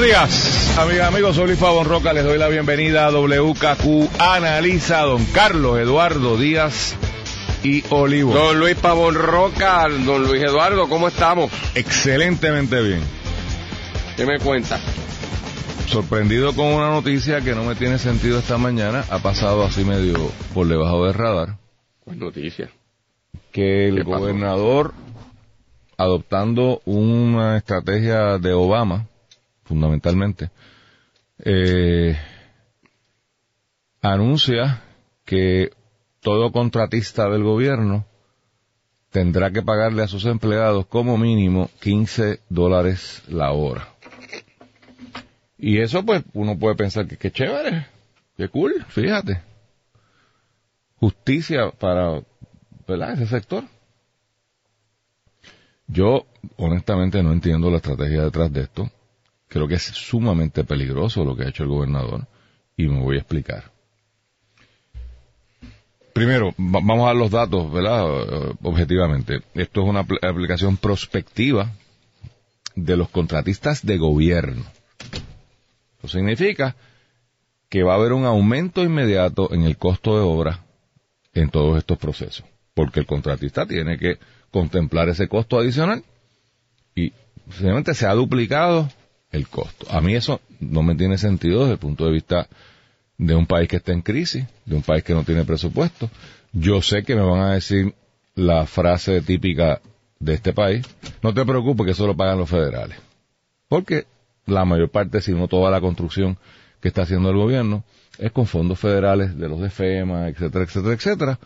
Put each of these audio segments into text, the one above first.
Buenos días, amigas, amigos. Soy Luis Pavón Roca. Les doy la bienvenida a WKQ Analiza Don Carlos Eduardo Díaz y Olivo. Don Luis Pavón Roca, don Luis Eduardo, ¿cómo estamos? Excelentemente bien. ¿Qué me cuenta? Sorprendido con una noticia que no me tiene sentido esta mañana. Ha pasado así medio por debajo del radar. ¿Cuál noticia? Que el gobernador, adoptando una estrategia de Obama, fundamentalmente, eh, anuncia que todo contratista del gobierno tendrá que pagarle a sus empleados como mínimo 15 dólares la hora. Y eso pues uno puede pensar que qué chévere, qué cool, fíjate. Justicia para ¿verdad? ese sector. Yo honestamente no entiendo la estrategia detrás de esto. Creo que es sumamente peligroso lo que ha hecho el gobernador y me voy a explicar. Primero, va- vamos a los datos, ¿verdad? Eh, Objetivamente. Esto es una apl- aplicación prospectiva de los contratistas de gobierno. Eso significa que va a haber un aumento inmediato en el costo de obra en todos estos procesos. Porque el contratista tiene que contemplar ese costo adicional y simplemente se ha duplicado el costo. A mí eso no me tiene sentido desde el punto de vista de un país que está en crisis, de un país que no tiene presupuesto. Yo sé que me van a decir la frase típica de este país, no te preocupes que eso lo pagan los federales. Porque la mayor parte, si no toda la construcción que está haciendo el gobierno, es con fondos federales de los de FEMA, etcétera, etcétera, etcétera.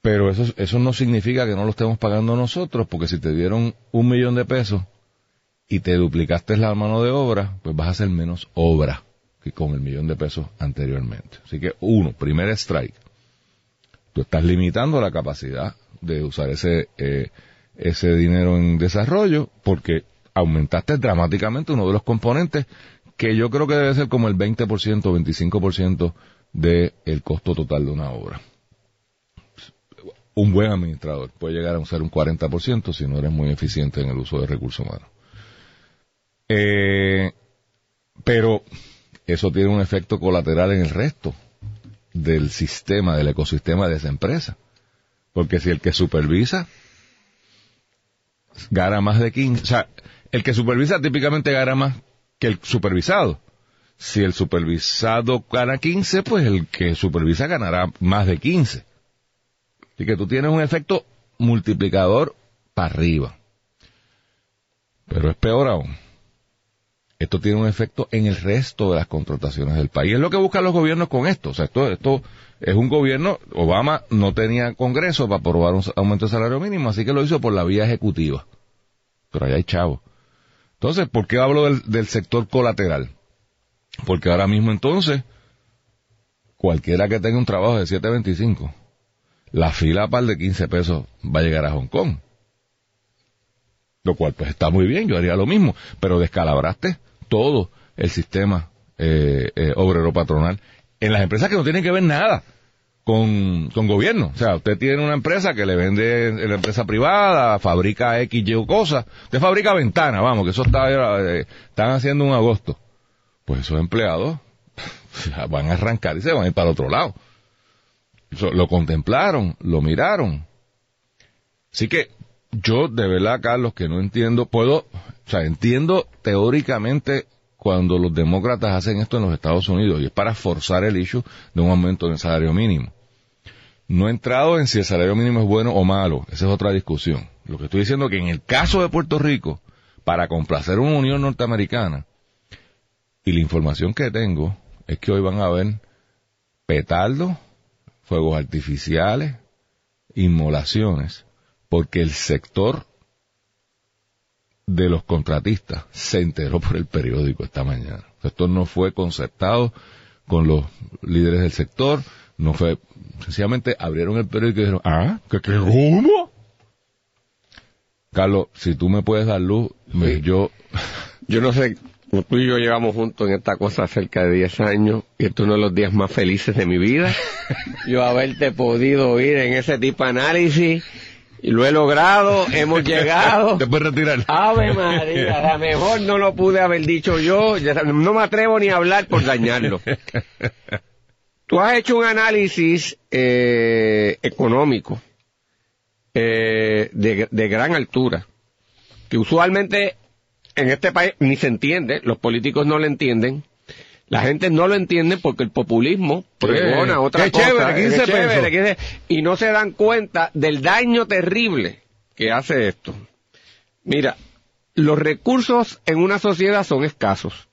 Pero eso, eso no significa que no lo estemos pagando nosotros, porque si te dieron un millón de pesos y te duplicaste la mano de obra, pues vas a hacer menos obra que con el millón de pesos anteriormente. Así que, uno, primer strike. Tú estás limitando la capacidad de usar ese, eh, ese dinero en desarrollo porque aumentaste dramáticamente uno de los componentes que yo creo que debe ser como el 20% o 25% del el costo total de una obra. Un buen administrador puede llegar a ser un 40% si no eres muy eficiente en el uso de recursos humanos. Eh, pero eso tiene un efecto colateral en el resto del sistema, del ecosistema de esa empresa. Porque si el que supervisa gana más de 15, o sea, el que supervisa típicamente gana más que el supervisado. Si el supervisado gana 15, pues el que supervisa ganará más de 15. Así que tú tienes un efecto multiplicador para arriba. Pero es peor aún. Esto tiene un efecto en el resto de las contrataciones del país. Es lo que buscan los gobiernos con esto. O sea, esto, esto es un gobierno, Obama no tenía congreso para aprobar un aumento de salario mínimo, así que lo hizo por la vía ejecutiva. Pero allá hay chavos. Entonces, ¿por qué hablo del, del sector colateral? Porque ahora mismo entonces, cualquiera que tenga un trabajo de 725, la fila par de 15 pesos va a llegar a Hong Kong. Lo cual pues está muy bien, yo haría lo mismo, pero descalabraste todo el sistema eh, eh, obrero patronal en las empresas que no tienen que ver nada con, con gobierno. O sea, usted tiene una empresa que le vende en la empresa privada, fabrica X, Y cosas, usted fabrica ventanas, vamos, que eso está, eh, están haciendo un agosto. Pues esos empleados van a arrancar y se van a ir para otro lado. Lo contemplaron, lo miraron. Así que yo de verdad, Carlos, que no entiendo, puedo, o sea, entiendo teóricamente cuando los demócratas hacen esto en los Estados Unidos y es para forzar el issue de un aumento del salario mínimo. No he entrado en si el salario mínimo es bueno o malo, esa es otra discusión. Lo que estoy diciendo es que en el caso de Puerto Rico, para complacer una Unión Norteamericana, y la información que tengo es que hoy van a haber petardos, fuegos artificiales, inmolaciones, porque el sector de los contratistas se enteró por el periódico esta mañana. Esto no fue concertado con los líderes del sector, no fue, sencillamente abrieron el periódico y dijeron, ah, ¿qué, qué cómo? Carlos, si tú me puedes dar luz, me- yo, Yo no sé, tú y yo llevamos juntos en esta cosa cerca de 10 años y este es uno de los días más felices de mi vida. Yo haberte podido oír en ese tipo de análisis y lo he logrado, hemos llegado. te puedes retirar. Ave María, a lo mejor no lo pude haber dicho yo, no me atrevo ni a hablar por dañarlo. Tú has hecho un análisis eh, económico eh, de, de gran altura, que usualmente en este país ni se entiende, los políticos no lo entienden, la gente no lo entiende porque el populismo pregona otra qué cosa, chévere, 15 qué chévere, pesos. qué sé- y no se dan cuenta del daño terrible que hace esto. Mira, los recursos en una sociedad son escasos.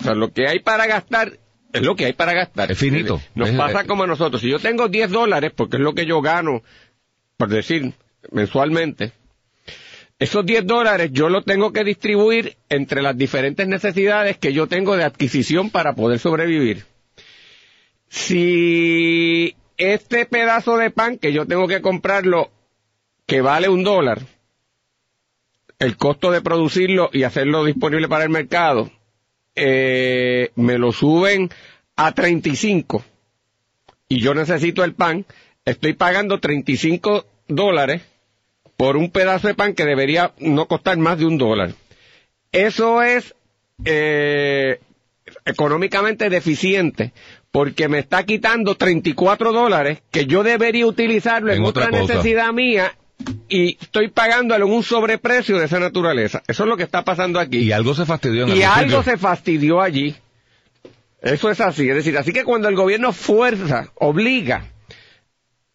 O sea, lo que hay para gastar es lo que hay para gastar. Es finito. Nos Es- pasa como a nosotros. Si yo tengo 10 dólares, porque es lo que yo gano, por decir, mensualmente, esos 10 dólares yo los tengo que distribuir entre las diferentes necesidades que yo tengo de adquisición para poder sobrevivir. Si este pedazo de pan que yo tengo que comprarlo, que vale un dólar, el costo de producirlo y hacerlo disponible para el mercado, eh, me lo suben a 35 y yo necesito el pan, estoy pagando 35 dólares por un pedazo de pan que debería no costar más de un dólar. Eso es eh, económicamente deficiente porque me está quitando 34 dólares que yo debería utilizarlo en, En otra, necesidad mía y estoy pagándolo en un sobreprecio de esa naturaleza. Eso es lo que está pasando aquí. Y algo se fastidió en Y algo se fastidió allí. Eso es así. Es decir, así que cuando el gobierno fuerza, obliga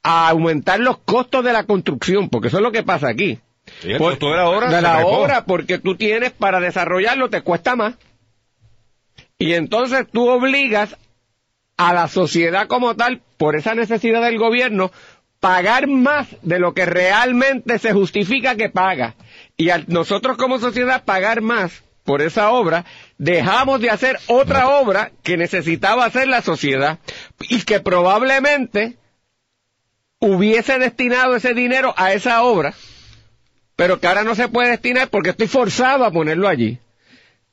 a aumentar los costos de la construcción, porque eso es lo que pasa aquí. Sí, el costo de la obra de la obra, porque tú tienes para desarrollarlo, te cuesta más. Y entonces tú obligas a la sociedad como tal, por esa necesidad del gobierno, pagar más de lo que realmente se justifica que paga. Y al nosotros como sociedad pagar más por esa obra, dejamos de hacer otra obra que necesitaba hacer la sociedad y que probablemente hubiese destinado ese dinero a esa obra, pero que ahora no se puede destinar porque estoy forzado a ponerlo allí.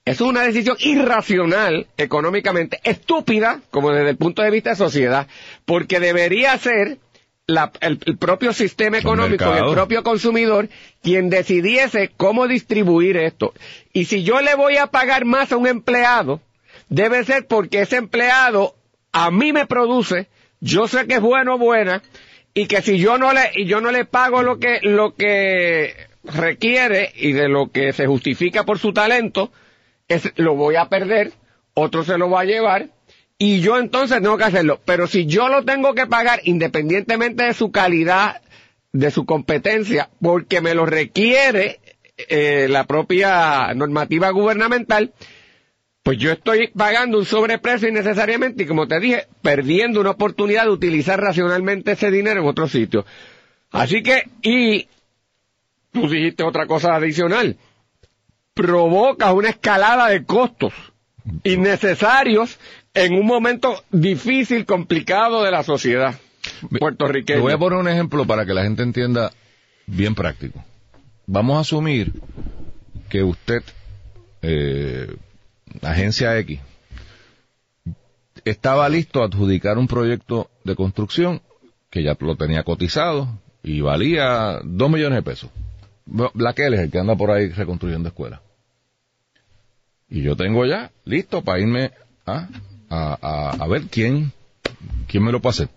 Es una decisión irracional económicamente, estúpida, como desde el punto de vista de sociedad, porque debería ser la- el, el propio sistema económico y el propio consumidor quien decidiese cómo distribuir esto. Y si yo le voy a pagar más a un empleado, debe ser porque ese empleado a mí me produce, yo sé que es bueno o buena, y que si yo no le, y yo no le pago lo que, lo que requiere y de lo que se justifica por su talento, es, lo voy a perder, otro se lo va a llevar, y yo entonces tengo que hacerlo. Pero si yo lo tengo que pagar independientemente de su calidad, de su competencia, porque me lo requiere eh, la propia normativa gubernamental, pues yo estoy pagando un sobreprecio innecesariamente y como te dije, perdiendo una oportunidad de utilizar racionalmente ese dinero en otro sitio. Así que, y tú dijiste otra cosa adicional, provoca una escalada de costos innecesarios en un momento difícil, complicado de la sociedad Le puertorriqueña. voy a poner un ejemplo para que la gente entienda bien práctico. Vamos a asumir que usted, eh, agencia X, estaba listo a adjudicar un proyecto de construcción que ya lo tenía cotizado y valía dos millones de pesos. Black es el que anda por ahí reconstruyendo escuelas. Y yo tengo ya listo para irme a, a, a, a ver quién, quién me lo puede hacer.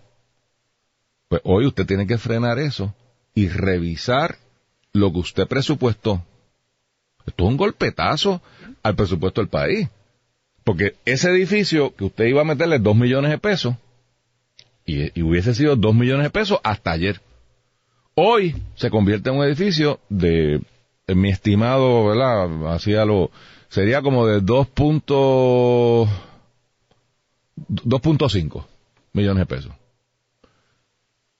Pues hoy usted tiene que frenar eso y revisar lo que usted presupuestó. Esto es un golpetazo al presupuesto del país. Porque ese edificio que usted iba a meterle dos millones de pesos, y, hubiese sido dos millones de pesos hasta ayer. Hoy se convierte en un edificio de, en mi estimado, ¿verdad? Hacía lo, sería como de 2 punto- 2.5 millones de pesos.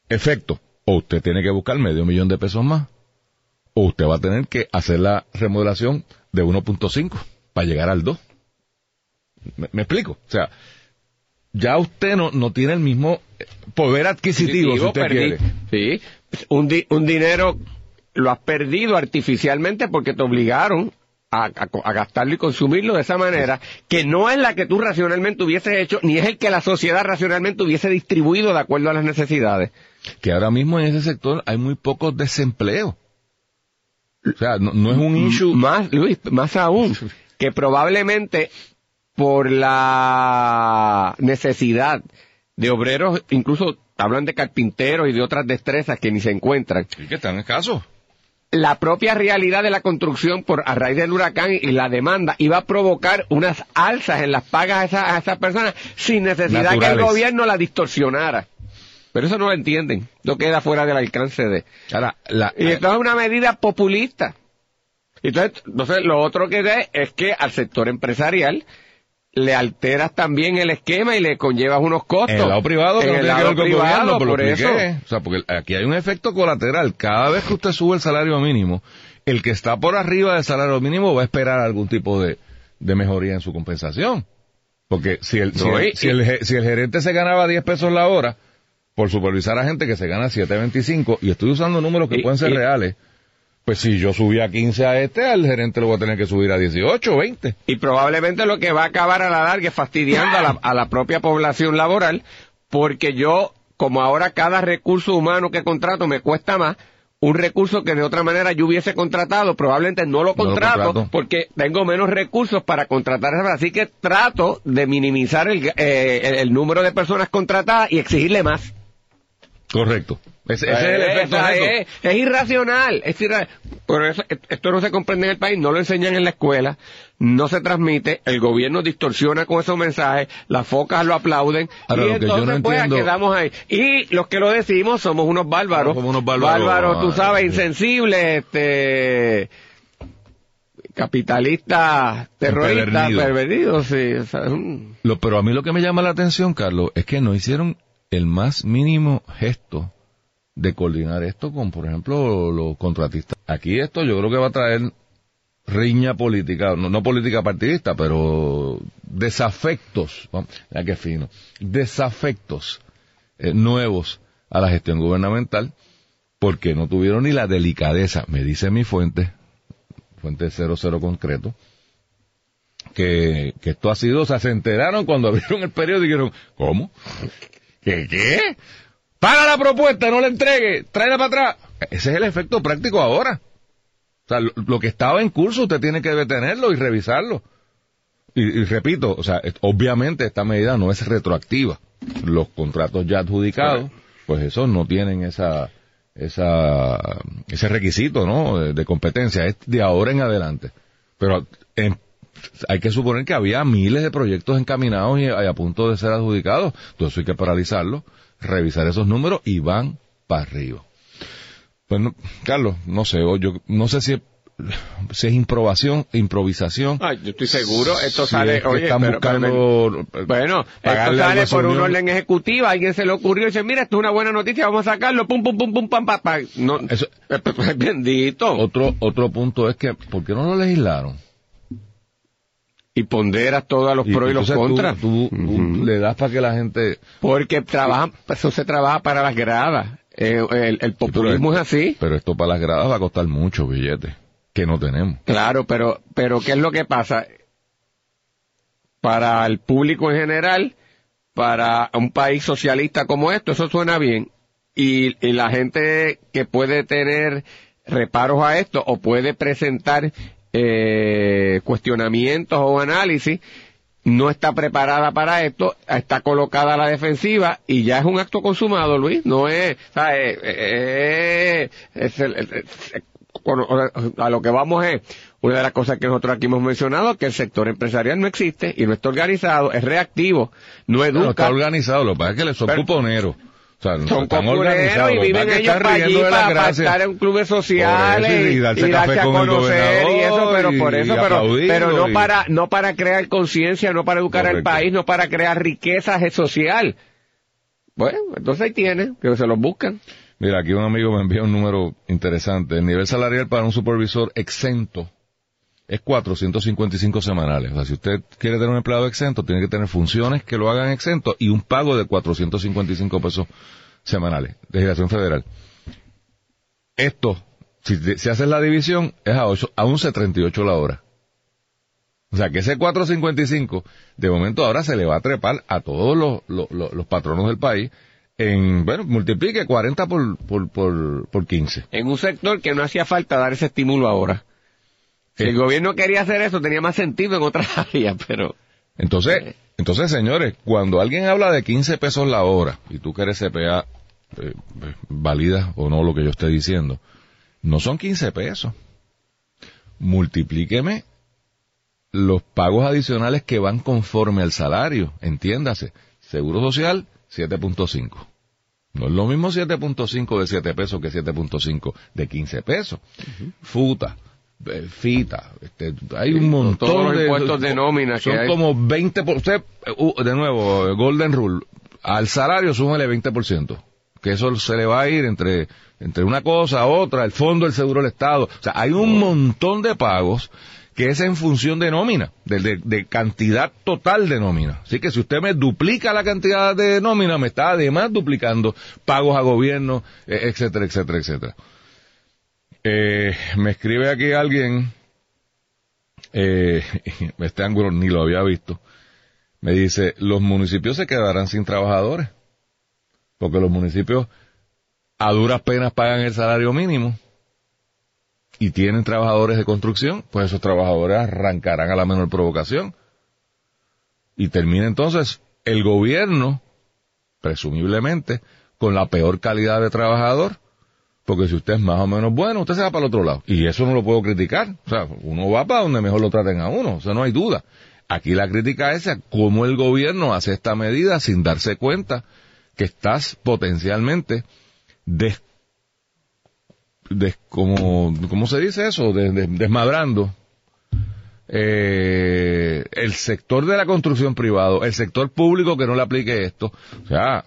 Efecto, o usted tiene que buscar medio millón de pesos más o usted va a tener que hacer la remodelación de 1.5 para llegar al 2. ¿Me, me explico? O sea, ya usted no, no tiene el mismo eh, poder adquisitivo, si usted Perdí. quiere. Sí, un, di- un dinero lo has perdido artificialmente porque te obligaron a, a gastarlo y consumirlo de esa manera, que no es la que tú racionalmente hubieses hecho, ni es el que la sociedad racionalmente hubiese distribuido de acuerdo a las necesidades. Que ahora mismo en ese sector hay muy pocos desempleos. O sea, no, no es un issue. Más, Luis, más aún, que probablemente por la necesidad de obreros, incluso hablan de carpinteros y de otras destrezas que ni se encuentran, Sí, que están escasos. la propia realidad de la construcción por a raíz del huracán y la demanda iba a provocar unas alzas en las pagas a esas, a esas personas sin necesidad que el gobierno la distorsionara. Pero eso no lo entienden. No queda fuera del alcance de... Ahora, la, Y esto es una medida populista. Entonces, entonces lo otro que ve es que al sector empresarial le alteras también el esquema y le conllevas unos costos. en el lado privado, que en el lado privado, por eso. O sea, porque aquí hay un efecto colateral. Cada vez que usted sube el salario mínimo, el que está por arriba del salario mínimo va a esperar algún tipo de, de mejoría en su compensación. Porque si el, si, el, y- si, el, si el gerente se ganaba 10 pesos la hora por supervisar a gente que se gana 7.25, y estoy usando números que Y- pueden ser y- reales, pues si yo subí a 15 a este, al gerente lo voy a tener que subir a 18 o 20. Y probablemente lo que va a acabar a la larga es fastidiando a la, a la propia población laboral, porque yo, como ahora cada recurso humano que contrato me cuesta más, un recurso que de otra manera yo hubiese contratado, probablemente no lo No lo contrato, porque tengo menos recursos para contratar. Así que trato de minimizar el, eh, el número de personas contratadas y exigirle más. Correcto. Ese, ese es el efecto Esa neto. es, es irracional, es irra- Por eso, esto no se comprende en el país, no lo enseñan en la escuela, no se transmite, el gobierno distorsiona con esos mensajes, las focas lo aplauden, Ahora, y lo que yo entonces no pues entiendo- quedamos ahí. Y los que lo decimos somos unos bárbaros, Somos unos bárbaros, tú ah, sabes, sí. insensibles, este capitalistas, terroristas, pervertidos, sí, o sea. Lo, pero a mí lo que me llama la atención, Carlos, es que no hicieron el más mínimo gesto de coordinar esto con, por ejemplo, los contratistas. Aquí esto yo creo que va a traer riña política, no, no política partidista, pero desafectos, ya que fino, desafectos eh, nuevos a la gestión gubernamental, porque no tuvieron ni la delicadeza, me dice mi fuente, fuente 00 concreto, que, que esto ha sido, o sea, se enteraron cuando abrieron el periódico y dijeron, ¿cómo? ¿Qué, qué? Para la propuesta, no la entregue, tráela para atrás. Ese es el efecto práctico ahora. O sea, lo, lo que estaba en curso usted tiene que detenerlo y revisarlo. Y, y repito, o sea, obviamente esta medida no es retroactiva. Los contratos ya adjudicados, pues esos no tienen esa, esa, ese requisito, ¿no? De, de competencia. Es de ahora en adelante. Pero en- hay que suponer que había miles de proyectos encaminados y, y a punto de ser adjudicados. Entonces hay que paralizarlo, revisar esos números y van para arriba. Pues no, Carlos, no sé, yo no sé si es, si es improvisación, improvisación. Ay, yo estoy seguro, esto si sale, es que oye, están pero- pero me- buscando Bueno, esto sale por una orden ejecutiva, alguien se le ocurrió y dice, mira, esto es una buena noticia, vamos a sacarlo, pum, pum, pum, pum, pam, pam, pam. No, Eso- bendito. Otro, otro punto es que, ¿por qué no lo legislaron? Y ponderas todos los pros y los tú- contras. Tú, le das para que la gente... Porque trabajan, eso se trabaja para las gradas. Eh, el, el populismo es así. Pero esto para las gradas va a costar mucho billete, que no tenemos. Claro, pero, pero ¿qué es lo que pasa? Para el público en general, para un país socialista como esto, eso suena bien. Y, y la gente que puede tener reparos a esto o puede presentar eh, cuestionamientos o análisis, no está preparada para esto, está colocada a la defensiva y ya es un acto consumado, Luis. No es, o sea, eh, eh, es el- el- el- bueno, a lo que vamos es, una de las cosas que nosotros aquí hemos mencionado, que el sector empresarial no existe y no está organizado, es reactivo, no educa. está organizado, lo que pasa es que le son Pero- cuponeros. O sea, no son organizados, y viven ellos para allí para, para estar en clubes sociales eso, y y, darse y café darse a conocer y eso, pero por eso, pero, pero no para, no para crear conciencia, no para educar al país, no para crear riqueza social. Bueno, entonces ahí tiene, que se los buscan. Mira, aquí un amigo me envía un número interesante. El nivel salarial para un supervisor exento es 455 semanales. O sea, si usted quiere tener un empleado exento, tiene que tener funciones que lo hagan exento y un pago de 455 pesos semanales. Legislación federal. Esto, si, si haces la división, es a, 8, a 11.38 la hora. O sea, que ese 455, de momento ahora se le va a trepar a todos los, los, los patronos del país en, bueno, multiplique 40 por, por, por, por 15. En un sector que no hacía falta dar ese estímulo ahora. Si el gobierno quería hacer eso, tenía más sentido en otras áreas, pero... Entonces, entonces, señores, cuando alguien habla de 15 pesos la hora, y tú que eres CPA, eh, valida o no lo que yo esté diciendo, no son 15 pesos. Multiplíqueme los pagos adicionales que van conforme al salario, entiéndase, seguro social 7.5. No es lo mismo 7.5 de 7 pesos que 7.5 de 15 pesos. Futa, eh, fita, este, hay un montón Todos los de impuestos de nómina que son hay. como 20 por usted uh, de nuevo Golden Rule al salario súmale 20%, que eso se le va a ir entre entre una cosa a otra, el fondo del seguro del estado, o sea, hay un montón de pagos que es en función de nómina, de, de- de cantidad total de nómina. Así que si usted me duplica la cantidad de nómina, me está además duplicando pagos a gobierno, eh, etcétera, etcétera, etcétera. Eh, me escribe aquí alguien, eh, este ángulo ni lo había visto, me dice, los municipios se quedarán sin trabajadores, porque los municipios a duras penas pagan el salario mínimo y tienen trabajadores de construcción, pues esos trabajadores arrancarán a la menor provocación. Y termina entonces el gobierno, presumiblemente, con la peor calidad de trabajador, porque si usted es más o menos bueno, usted se va para el otro lado. Y eso no lo puedo criticar. O sea, uno va para donde mejor lo traten a uno, o sea, no hay duda. Aquí la crítica es a cómo el gobierno hace esta medida sin darse cuenta que estás potencialmente des, des- como, ¿cómo se dice eso? Des- des- desmadrando eh, el sector de la construcción privado, el sector público que no le aplique esto. O sea,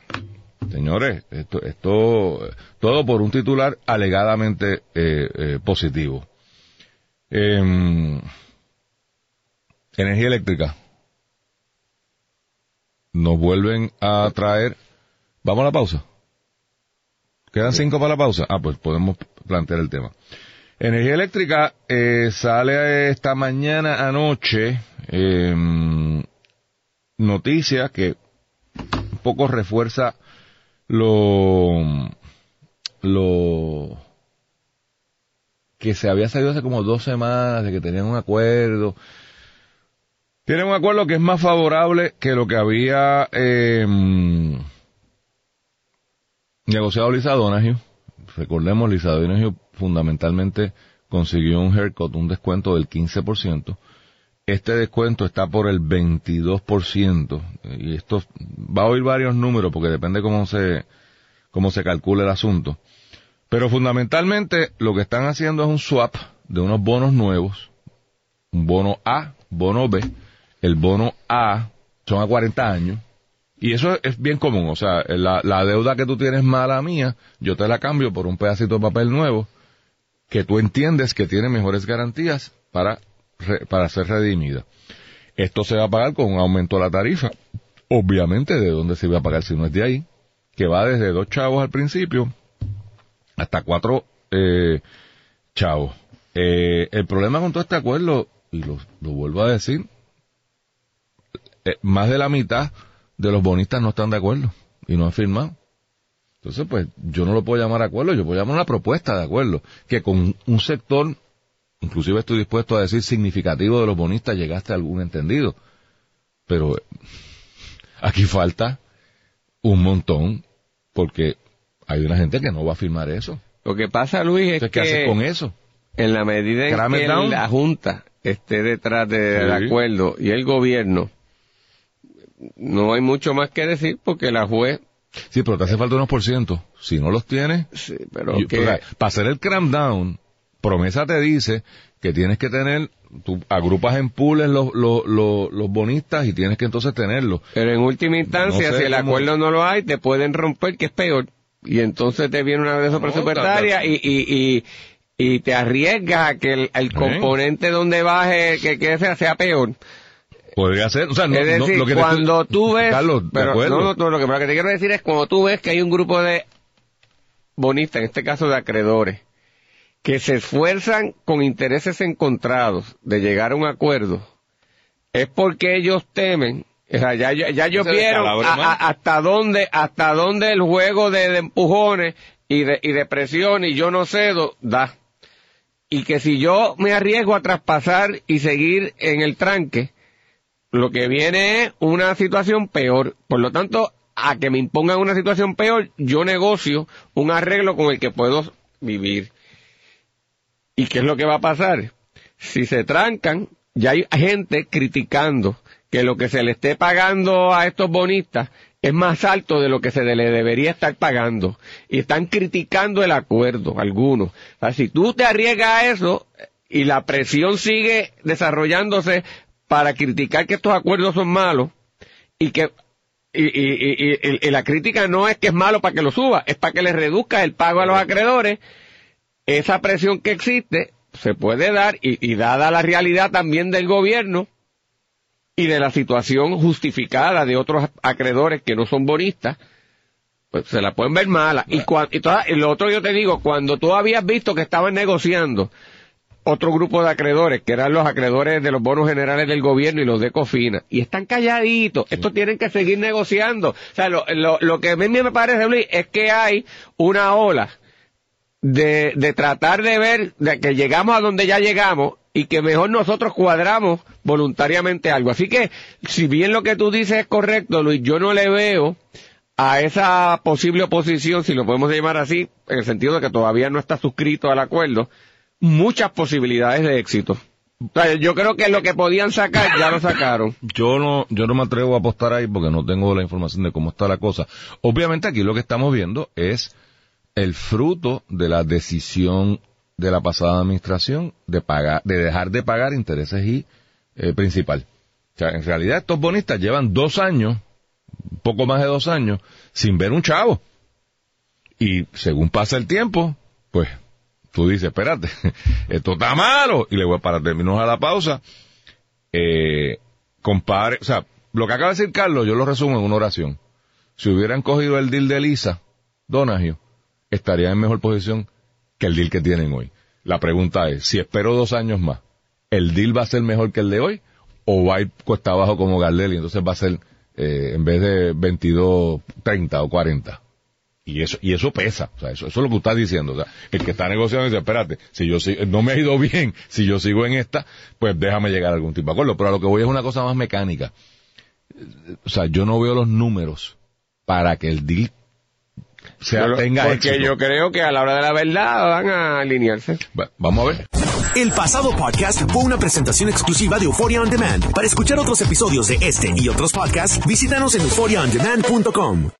señores, esto, esto todo por un titular alegadamente eh, eh, positivo. Em, energía eléctrica. Nos vuelven a traer. Vamos a la pausa. ¿Quedan cinco para la pausa? Ah, pues podemos plantear el tema. Energía eléctrica eh, sale esta mañana anoche eh, noticia que un poco refuerza lo lo que se había salido hace como dos semanas de que tenían un acuerdo tienen un acuerdo que es más favorable que lo que había eh, negociado Lisa Donahue. Recordemos, Lisa Donahue fundamentalmente consiguió un haircut, un descuento del 15%. Este descuento está por el 22%. Y esto va a oír varios números porque depende cómo se, cómo se calcula el asunto. Pero fundamentalmente lo que están haciendo es un swap de unos bonos nuevos. Un bono A, bono B. El bono A son a 40 años. Y eso es bien común, o sea, la, la deuda que tú tienes mala mía, yo te la cambio por un pedacito de papel nuevo que tú entiendes que tiene mejores garantías para, para ser redimida. Esto se va a pagar con un aumento de la tarifa. Obviamente, ¿de dónde se va a pagar si no es de ahí? Que va desde dos chavos al principio hasta cuatro eh, chavos. Eh, el problema con todo este acuerdo, y lo, lo vuelvo a decir, eh, más de la mitad de los bonistas no están de acuerdo y no han firmado. Entonces, pues, yo no lo puedo llamar acuerdo, yo puedo llamar una propuesta de acuerdo, que con un sector, inclusive estoy dispuesto a decir significativo de los bonistas, llegaste a algún entendido. Pero aquí falta un montón, porque hay una gente que no va a firmar eso. Lo que pasa, Luis, es Entonces, ¿qué haces que con eso? en la medida en Cram que down. la Junta esté detrás del Sí. acuerdo y el gobierno, no hay mucho más que decir porque la juez, Sí, pero te hace falta unos por ciento. Si no los tienes, sí, pero Yo- que, o sea, para hacer el cram down, promesa te dice que tienes que tener, tú agrupas en pools los, los, los, los bonistas y tienes que entonces tenerlos. pero en última instancia, No sé si el cómo- acuerdo no lo hay, te pueden romper, que es peor. y entonces te viene una de esas presupuestarias y, y, y, y te arriesgas a que el, el componente donde baje, que, que sea, sea peor. Podría ser, o sea, no, es decir, no, lo que cuando tú ves, Carlos, pero, no, no, no, lo que, lo que te quiero decir es cuando tú ves que hay un grupo de bonistas, en este caso de acreedores, que se esfuerzan con intereses encontrados de llegar a un acuerdo, es porque ellos temen, o sea, ya, ya, ya ellos Se vieron descalabre a- más. a- hasta dónde, hasta dónde el juego de, de empujones y de, y de presión y yo no cedo da. Y que si yo me arriesgo a traspasar y seguir en el tranque, lo que viene es una situación peor. Por lo tanto, a que me impongan una situación peor, yo negocio un arreglo con el que puedo vivir. ¿Y qué es lo que va a pasar? Si se trancan, ya hay gente criticando que lo que se le esté pagando a estos bonistas es más alto de lo que se le debería estar pagando. Y están criticando el acuerdo, algunos. O sea, si tú te arriesgas a eso y la presión sigue desarrollándose para criticar que estos acuerdos son malos y que y, y- y- y- y la crítica no es que es malo para que lo suba, es para que le reduzca el pago a los acreedores. Esa presión que existe se puede dar y, y dada la realidad también del gobierno y de la situación justificada de otros acreedores que no son bonistas, pues se la pueden ver mala. Y, cua- y, toda- lo otro yo te digo, cuando tú habías visto que estaban negociando otro grupo de acreedores, que eran los acreedores de los bonos generales del gobierno y los de Cofina, y están calladitos, estos tienen que seguir negociando. O sea, lo, lo, lo que a mí me parece, Luis, es que hay una ola de, de tratar de ver de que llegamos a donde ya llegamos y que mejor nosotros cuadramos voluntariamente algo. Así que, si bien lo que tú dices es correcto, Luis, yo no le veo a esa posible oposición, si lo podemos llamar así, en el sentido de que todavía no está suscrito al acuerdo, muchas posibilidades de éxito. Yo creo que lo que podían sacar ya lo sacaron. Yo no, yo no me atrevo a apostar ahí porque no tengo la información de cómo está la cosa. Obviamente aquí lo que estamos viendo es el fruto de la decisión de la pasada administración de pagar, de dejar de pagar intereses y eh, principal. En realidad estos bonistas llevan dos años, poco más de dos años, sin ver un chavo. Y según pasa el tiempo, pues tú dices, espérate, esto está malo. Y le voy para terminar a la pausa. Eh, compare, o sea, lo que acaba de decir Carlos, yo lo resumo en una oración. Si hubieran cogido el deal de Lisa, Donagio, estarían en mejor posición que el deal que tienen hoy. La pregunta es, si espero dos años más, ¿el deal va a ser mejor que el de hoy? ¿O va a ir cuesta abajo como Gardel y entonces va a ser, eh, en vez de 22, 30 o 40? Y eso, y eso pesa, o sea, eso, eso es lo que usted está diciendo, o sea, el que está negociando dice, espérate, si yo sigo, no me ha ido bien, si yo sigo en esta, pues déjame llegar a algún tipo de acuerdo, pero a lo que voy es una cosa más mecánica. O sea, yo no veo los números para que el deal tenga porque éxito. yo creo que a la hora de la verdad van a alinearse. Va- Vamos a ver. El pasado podcast fue una presentación exclusiva de Euphoria On Demand. Para escuchar otros episodios de este y otros podcasts, visítanos en euphoriaondemand.com.